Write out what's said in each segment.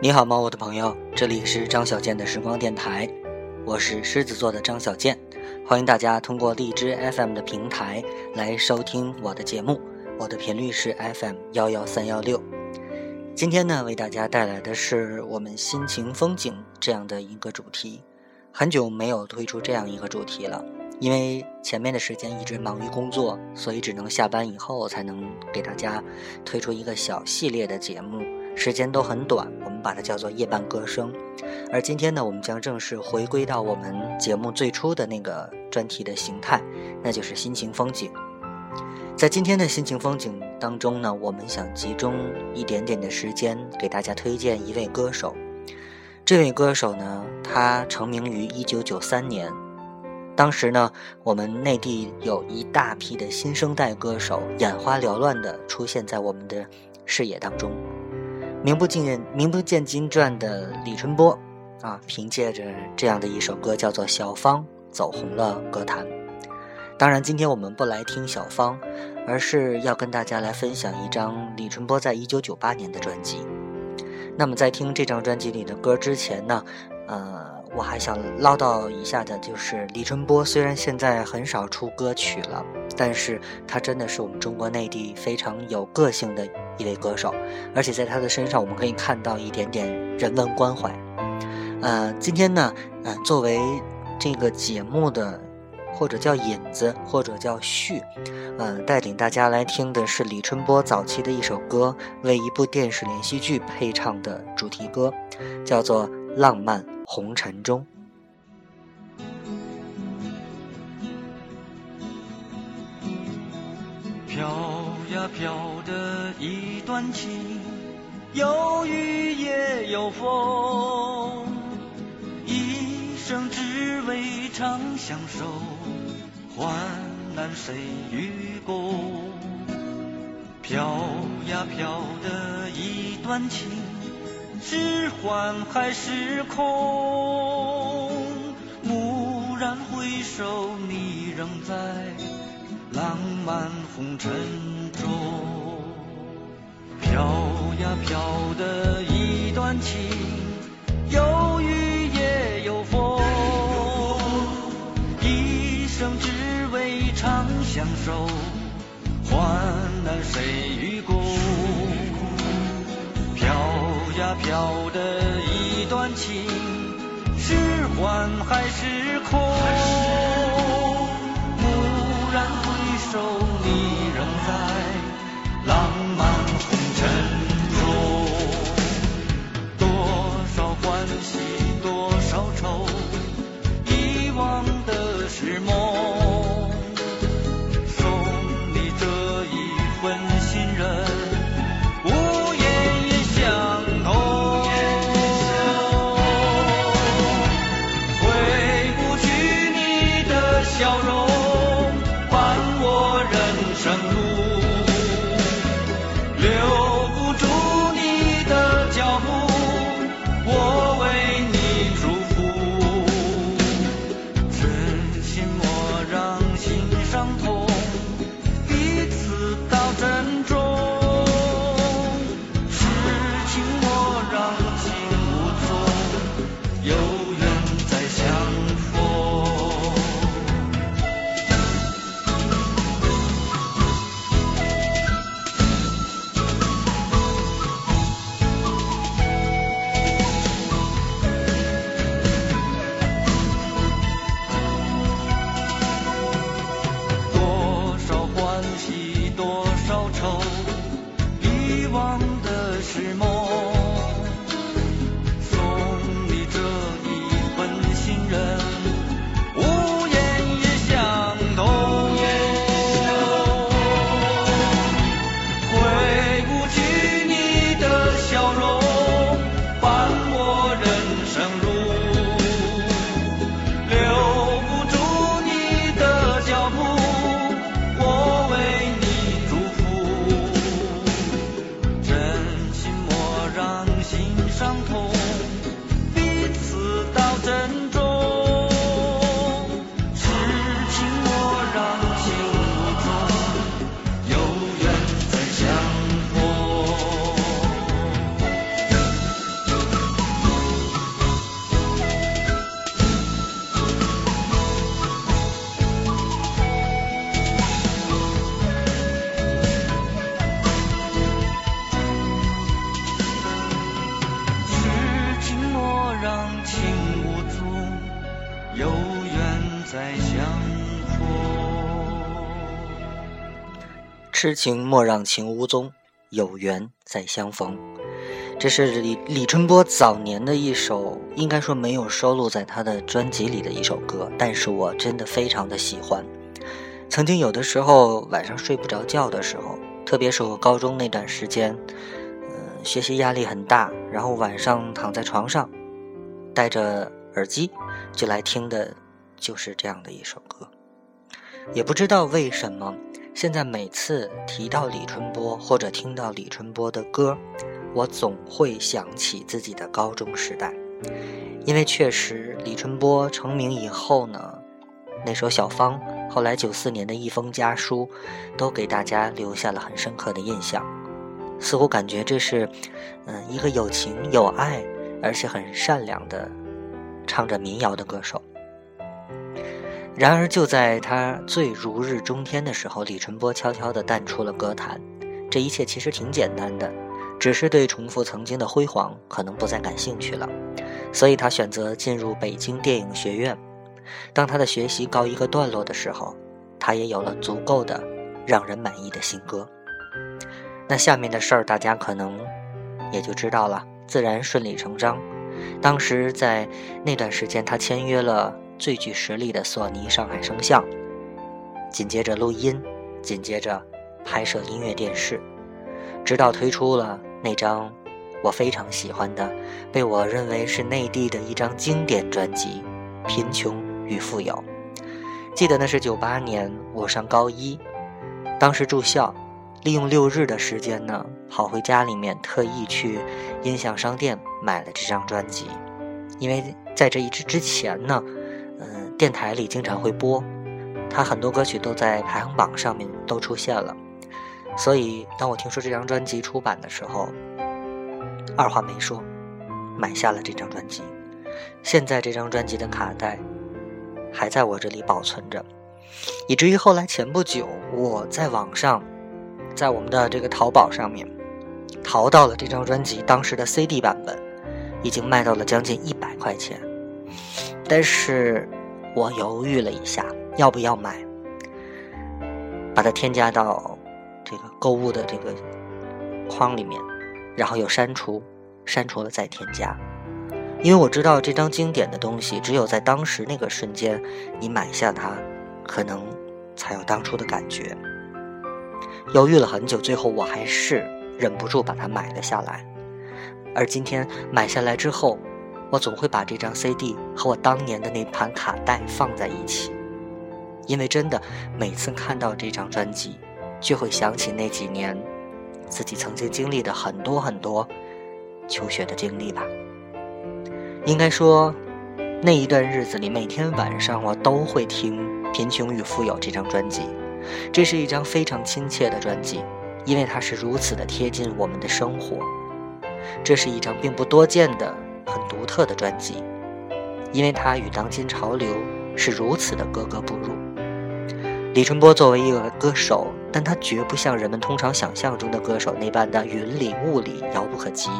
你好吗，我的朋友？这里是张小健的时光电台，我是狮子座的张小健，欢迎大家通过荔枝 FM 的平台来收听我的节目，我的频率是 FM 幺幺三幺六。今天呢，为大家带来的是我们心情风景这样的一个主题，很久没有推出这样一个主题了，因为前面的时间一直忙于工作，所以只能下班以后才能给大家推出一个小系列的节目。时间都很短，我们把它叫做夜半歌声。而今天呢，我们将正式回归到我们节目最初的那个专题的形态，那就是心情风景。在今天的心情风景当中呢，我们想集中一点点的时间给大家推荐一位歌手。这位歌手呢，他成名于一九九三年，当时呢，我们内地有一大批的新生代歌手眼花缭乱地出现在我们的视野当中。名不见名不见经传的李春波，啊，凭借着这样的一首歌叫做《小芳》，走红了歌坛。当然，今天我们不来听小芳，而是要跟大家来分享一张李春波在一九九八年的专辑。那么，在听这张专辑里的歌之前呢，呃。我还想唠叨一下的，就是李春波虽然现在很少出歌曲了，但是他真的是我们中国内地非常有个性的一位歌手，而且在他的身上我们可以看到一点点人文关怀。呃，今天呢，呃，作为这个节目的或者叫引子，或者叫序，呃，带领大家来听的是李春波早期的一首歌，为一部电视连续剧配唱的主题歌，叫做《浪漫》。红尘中，飘呀飘的一段情，有雨也有风，一生只为长相守，患难谁与共？飘呀飘的一段情。是幻还是空？蓦然回首，你仍在浪漫红尘中。飘呀飘的一段情，有雨也有风。一生只为长相守，患难谁与共？飘的一段情，是幻还是空？蓦然回首，痴情莫让情无踪，有缘再相逢。这是李李春波早年的一首，应该说没有收录在他的专辑里的一首歌，但是我真的非常的喜欢。曾经有的时候晚上睡不着觉的时候，特别是我高中那段时间，嗯，学习压力很大，然后晚上躺在床上，戴着耳机就来听的，就是这样的一首歌。也不知道为什么。现在每次提到李春波或者听到李春波的歌，我总会想起自己的高中时代，因为确实李春波成名以后呢，那首《小芳》，后来九四年的一封家书，都给大家留下了很深刻的印象，似乎感觉这是，嗯，一个有情有爱而且很善良的，唱着民谣的歌手。然而，就在他最如日中天的时候，李春波悄悄地淡出了歌坛。这一切其实挺简单的，只是对重复曾经的辉煌可能不再感兴趣了。所以他选择进入北京电影学院。当他的学习告一个段落的时候，他也有了足够的让人满意的新歌。那下面的事儿大家可能也就知道了，自然顺理成章。当时在那段时间，他签约了。最具实力的索尼上海声像，紧接着录音，紧接着拍摄音乐电视，直到推出了那张我非常喜欢的，被我认为是内地的一张经典专辑《贫穷与富有》。记得那是九八年，我上高一，当时住校，利用六日的时间呢，跑回家里面，特意去音响商店买了这张专辑，因为在这一之之前呢。电台里经常会播，他很多歌曲都在排行榜上面都出现了，所以当我听说这张专辑出版的时候，二话没说，买下了这张专辑。现在这张专辑的卡带还在我这里保存着，以至于后来前不久我在网上，在我们的这个淘宝上面淘到了这张专辑当时的 CD 版本，已经卖到了将近一百块钱，但是。我犹豫了一下，要不要买，把它添加到这个购物的这个框里面，然后又删除，删除了再添加，因为我知道这张经典的东西，只有在当时那个瞬间，你买下它，可能才有当初的感觉。犹豫了很久，最后我还是忍不住把它买了下来，而今天买下来之后。我总会把这张 CD 和我当年的那盘卡带放在一起，因为真的每次看到这张专辑，就会想起那几年自己曾经经历的很多很多求学的经历吧。应该说，那一段日子里，每天晚上我都会听《贫穷与富有》这张专辑，这是一张非常亲切的专辑，因为它是如此的贴近我们的生活。这是一张并不多见的。很独特的专辑，因为它与当今潮流是如此的格格不入。李春波作为一个歌手，但他绝不像人们通常想象中的歌手那般的云里雾里、遥不可及，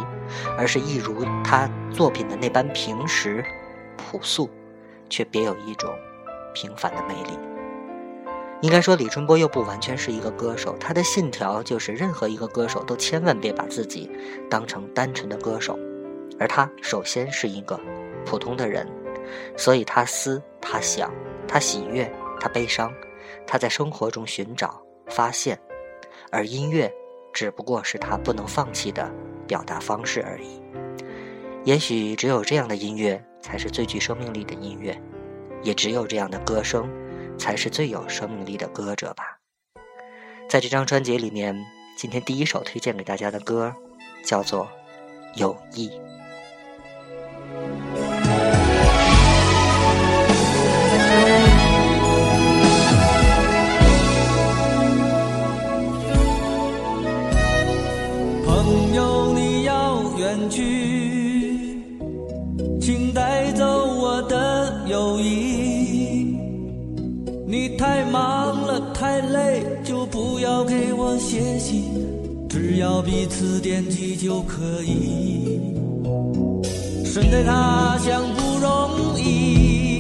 而是一如他作品的那般平实、朴素，却别有一种平凡的魅力。应该说，李春波又不完全是一个歌手，他的信条就是：任何一个歌手都千万别把自己当成单纯的歌手。而他首先是一个普通的人，所以他思，他想，他喜悦，他悲伤，他在生活中寻找、发现，而音乐只不过是他不能放弃的表达方式而已。也许只有这样的音乐才是最具生命力的音乐，也只有这样的歌声才是最有生命力的歌者吧。在这张专辑里面，今天第一首推荐给大家的歌叫做《友谊》。朋友，你要远去，请带走我的友谊。你太忙了，太累，就不要给我写信，只要彼此惦记就可以。身在他乡不容易，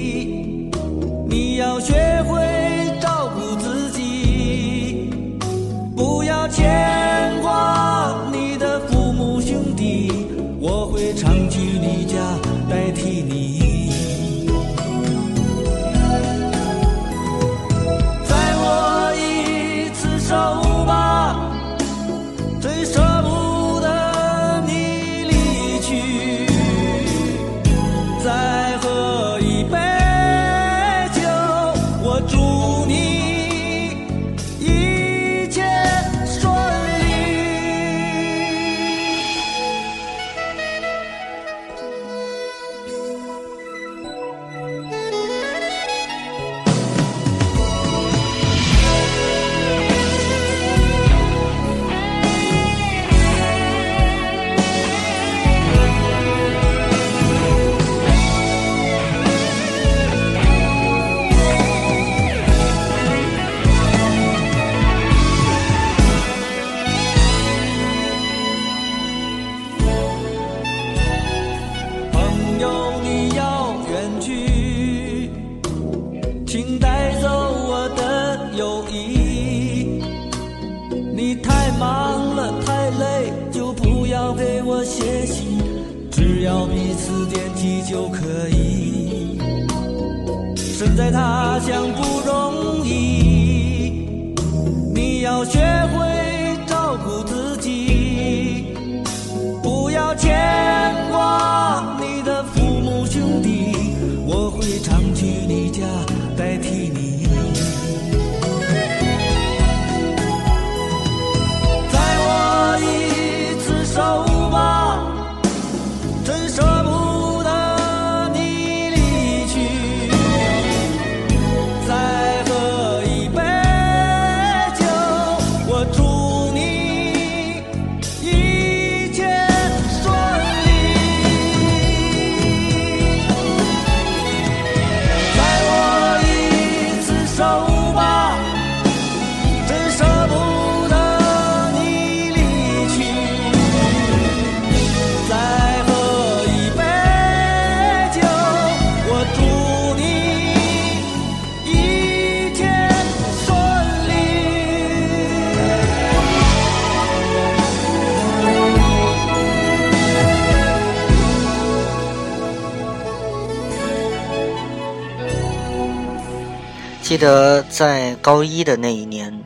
记得在高一的那一年，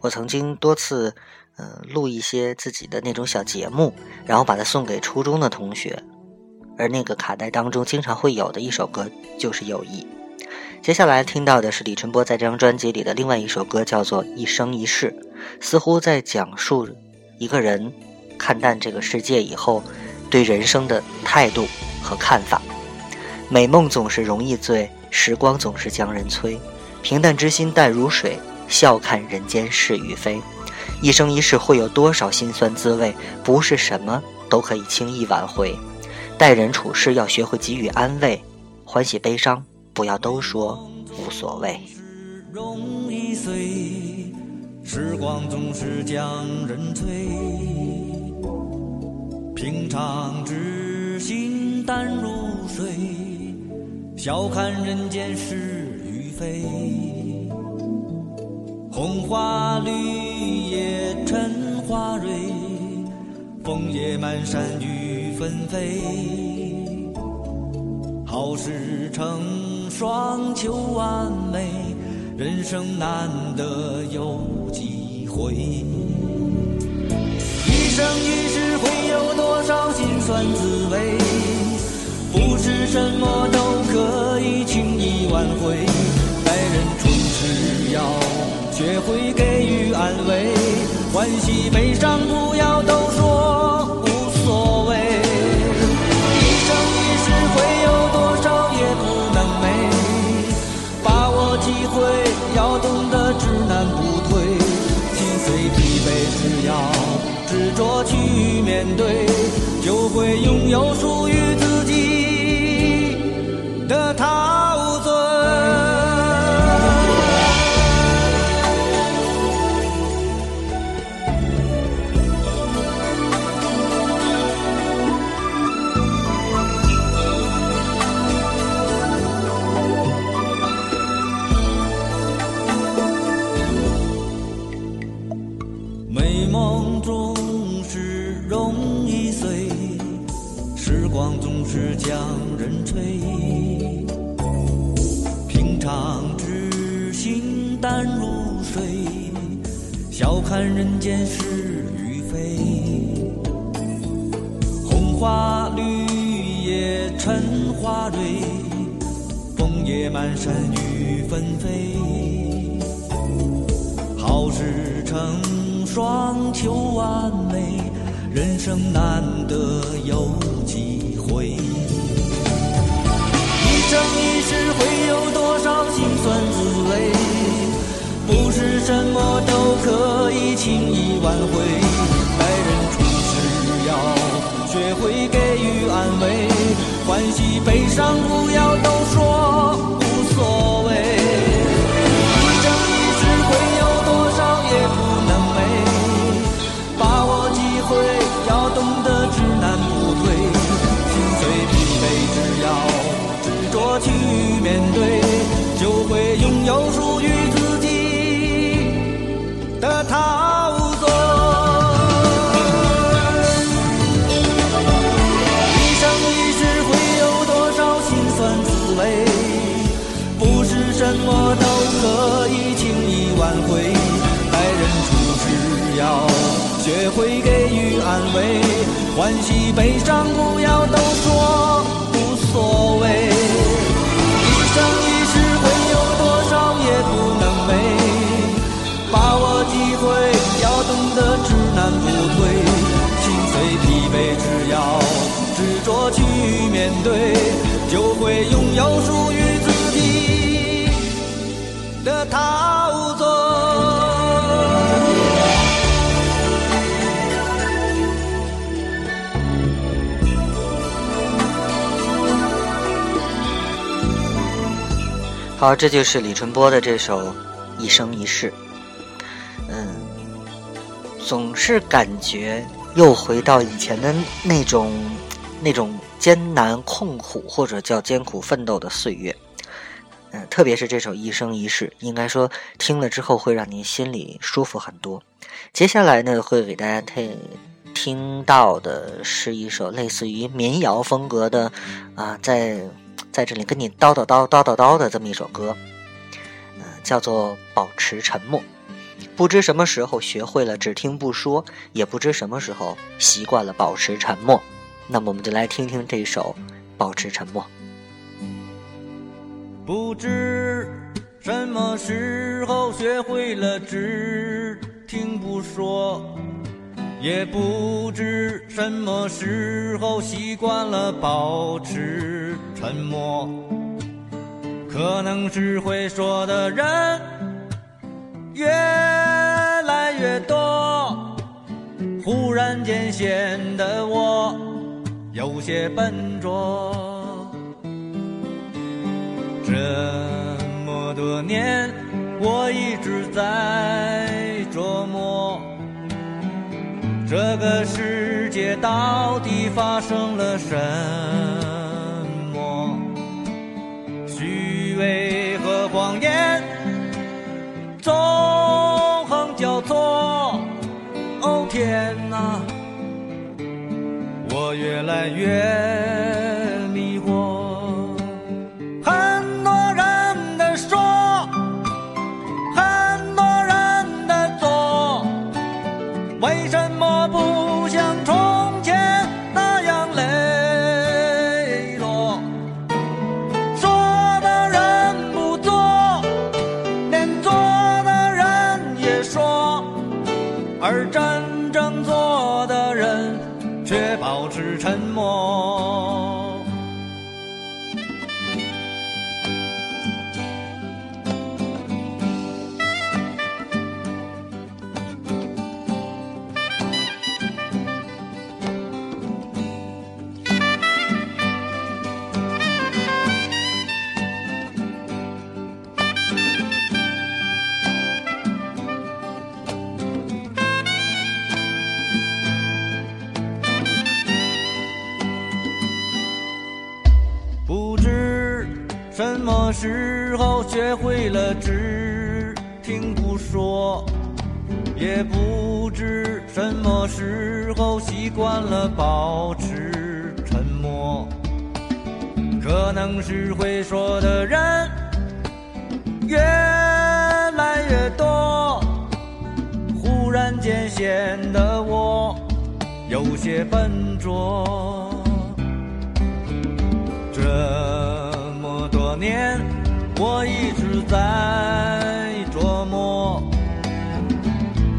我曾经多次呃录一些自己的那种小节目，然后把它送给初中的同学。而那个卡带当中经常会有的一首歌就是《友谊》。接下来听到的是李春波在这张专辑里的另外一首歌，叫做《一生一世》，似乎在讲述一个人看淡这个世界以后对人生的态度和看法。美梦总是容易醉，时光总是将人催。平淡之心淡如水，笑看人间是与非。一生一世会有多少辛酸滋味？不是什么都可以轻易挽回。待人处事要学会给予安慰，欢喜悲伤不要都说无所谓。容易碎，时光总是将人催。平常之心淡如水，笑看人间是与非。红花绿叶衬花蕊，枫叶满山雨纷飞。好事成双求完美，人生难得有几回。一生一世会有多少辛酸滋味？不是什么都可以轻易挽回。待人处事要学会给予安慰，欢喜悲伤不要都说无所谓。一生一世会有多少也不能没，把握机会要懂得知难不退，心碎疲惫只要执着去面对，就会拥有属于难得有机会。一生一世会有多少辛酸滋味？不是什么都可以轻易挽回。待人处事要学会给予安慰，欢喜悲伤不要都说面对，就会拥有属于自己的陶醉。一生一世会有多少心酸滋味？不是什么都可以轻易挽回。在人处只要学会给予安慰，欢喜悲伤，不要都说无所谓。执着去面对，就会拥有属于自己的陶醉。好，这就是李春波的这首《一生一世》。嗯，总是感觉又回到以前的那种那种艰难困苦或者叫艰苦奋斗的岁月。嗯，特别是这首《一生一世》，应该说听了之后会让您心里舒服很多。接下来呢，会给大家听听到的是一首类似于民谣风格的啊，在。在这里跟你叨叨叨叨叨叨的这么一首歌，嗯，叫做《保持沉默》。不知什么时候学会了只听不说，也不知什么时候习惯了保持沉默。那么我们就来听听这首《保持沉默》。不知什么时候学会了只听不说。也不知什么时候习惯了保持沉默，可能是会说的人越来越多，忽然间显得我有些笨拙。这么多年，我一直在琢磨。这个世界到底发生了什么？越来越学会了只听不说，也不知什么时候习惯了保持沉默。可能是会说的人越来越多，忽然间显得我有些笨拙。在琢磨，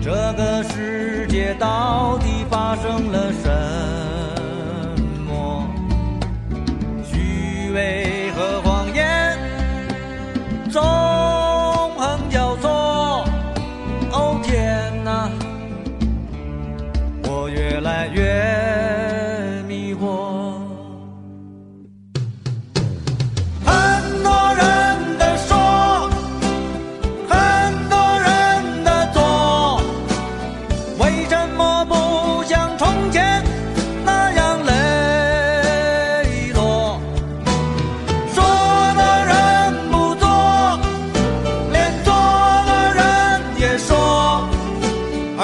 这个世界到底发生了什？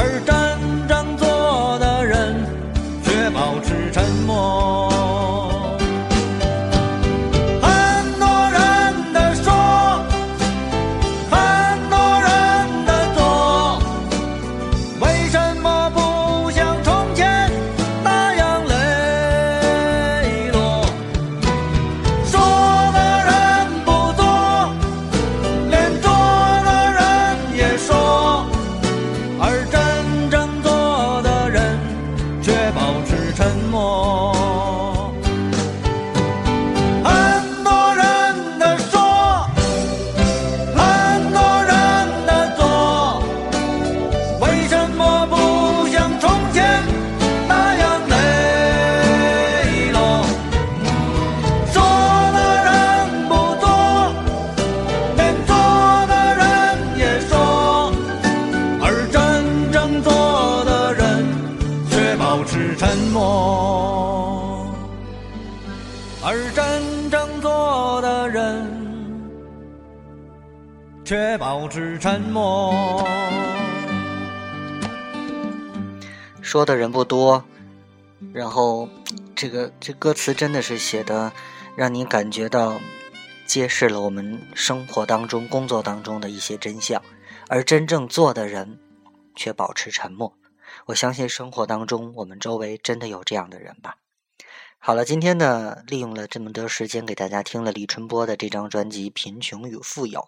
而却保持沉默。说的人不多，然后这个这歌词真的是写的，让你感觉到揭示了我们生活当中、工作当中的一些真相，而真正做的人却保持沉默。我相信生活当中，我们周围真的有这样的人吧。好了，今天呢，利用了这么多时间给大家听了李春波的这张专辑《贫穷与富有》，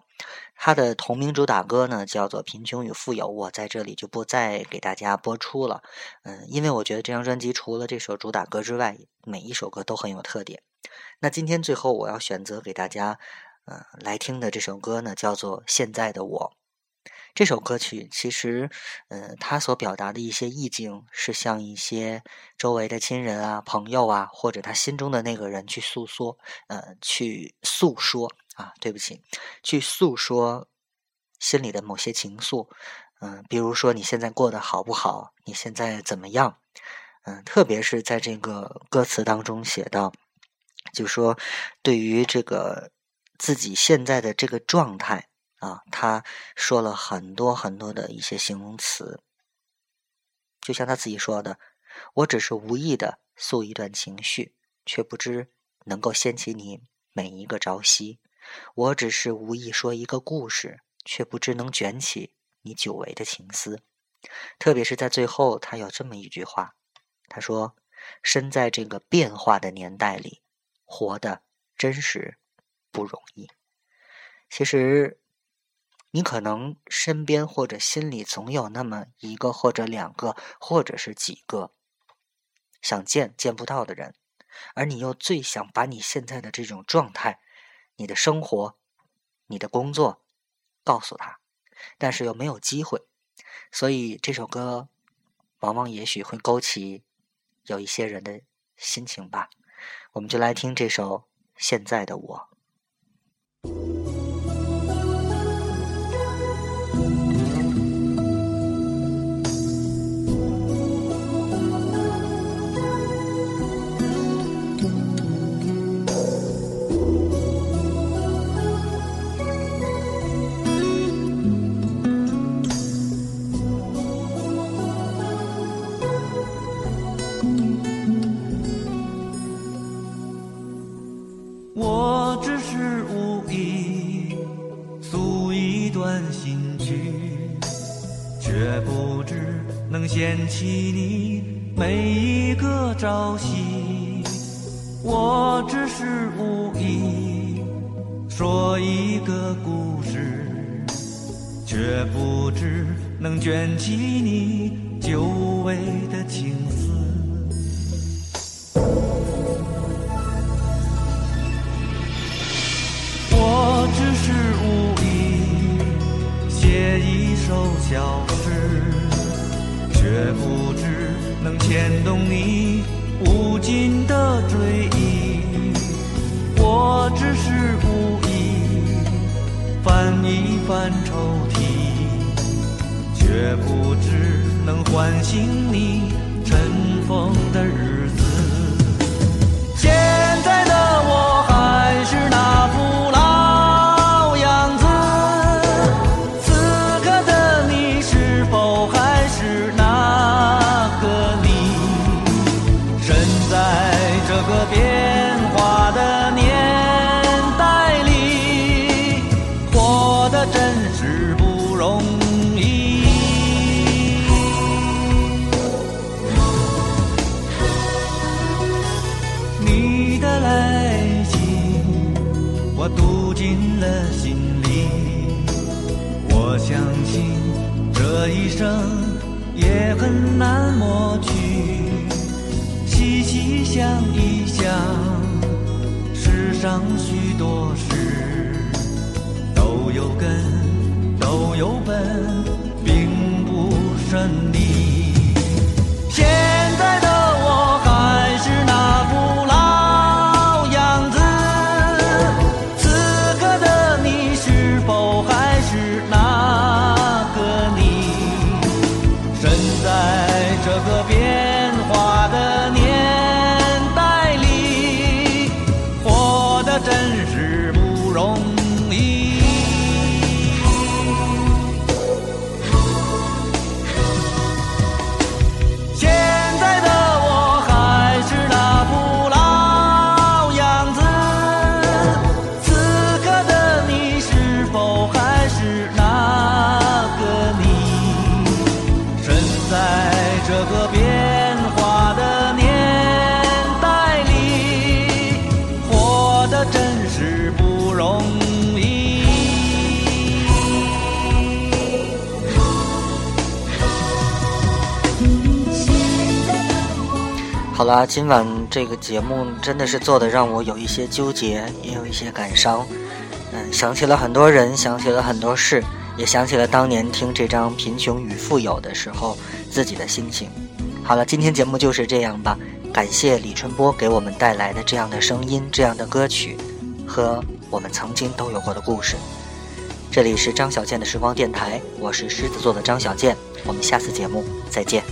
他的同名主打歌呢叫做《贫穷与富有》，我在这里就不再给大家播出了。嗯，因为我觉得这张专辑除了这首主打歌之外，每一首歌都很有特点。那今天最后我要选择给大家，呃，来听的这首歌呢叫做《现在的我》。这首歌曲其实，呃，它所表达的一些意境是向一些周围的亲人啊、朋友啊，或者他心中的那个人去诉说，呃，去诉说啊，对不起，去诉说心里的某些情愫，嗯，比如说你现在过得好不好？你现在怎么样？嗯，特别是在这个歌词当中写到，就说对于这个自己现在的这个状态。啊，他说了很多很多的一些形容词，就像他自己说的：“我只是无意的诉一段情绪，却不知能够掀起你每一个朝夕；我只是无意说一个故事，却不知能卷起你久违的情思。”特别是在最后，他有这么一句话，他说：“身在这个变化的年代里，活的真实不容易。”其实。你可能身边或者心里总有那么一个或者两个或者是几个想见见不到的人，而你又最想把你现在的这种状态、你的生活、你的工作告诉他，但是又没有机会，所以这首歌往往也许会勾起有一些人的心情吧。我们就来听这首《现在的我》。牵起你每一个朝夕，我只是无意说一个故事，却不知能卷起你却不知能唤醒你尘封的日有本，并不顺利好啦，今晚这个节目真的是做的让我有一些纠结，也有一些感伤。嗯，想起了很多人，想起了很多事，也想起了当年听这张《贫穷与富有》的时候自己的心情。好了，今天节目就是这样吧。感谢李春波给我们带来的这样的声音、这样的歌曲，和我们曾经都有过的故事。这里是张小健的时光电台，我是狮子座的张小健，我们下次节目再见。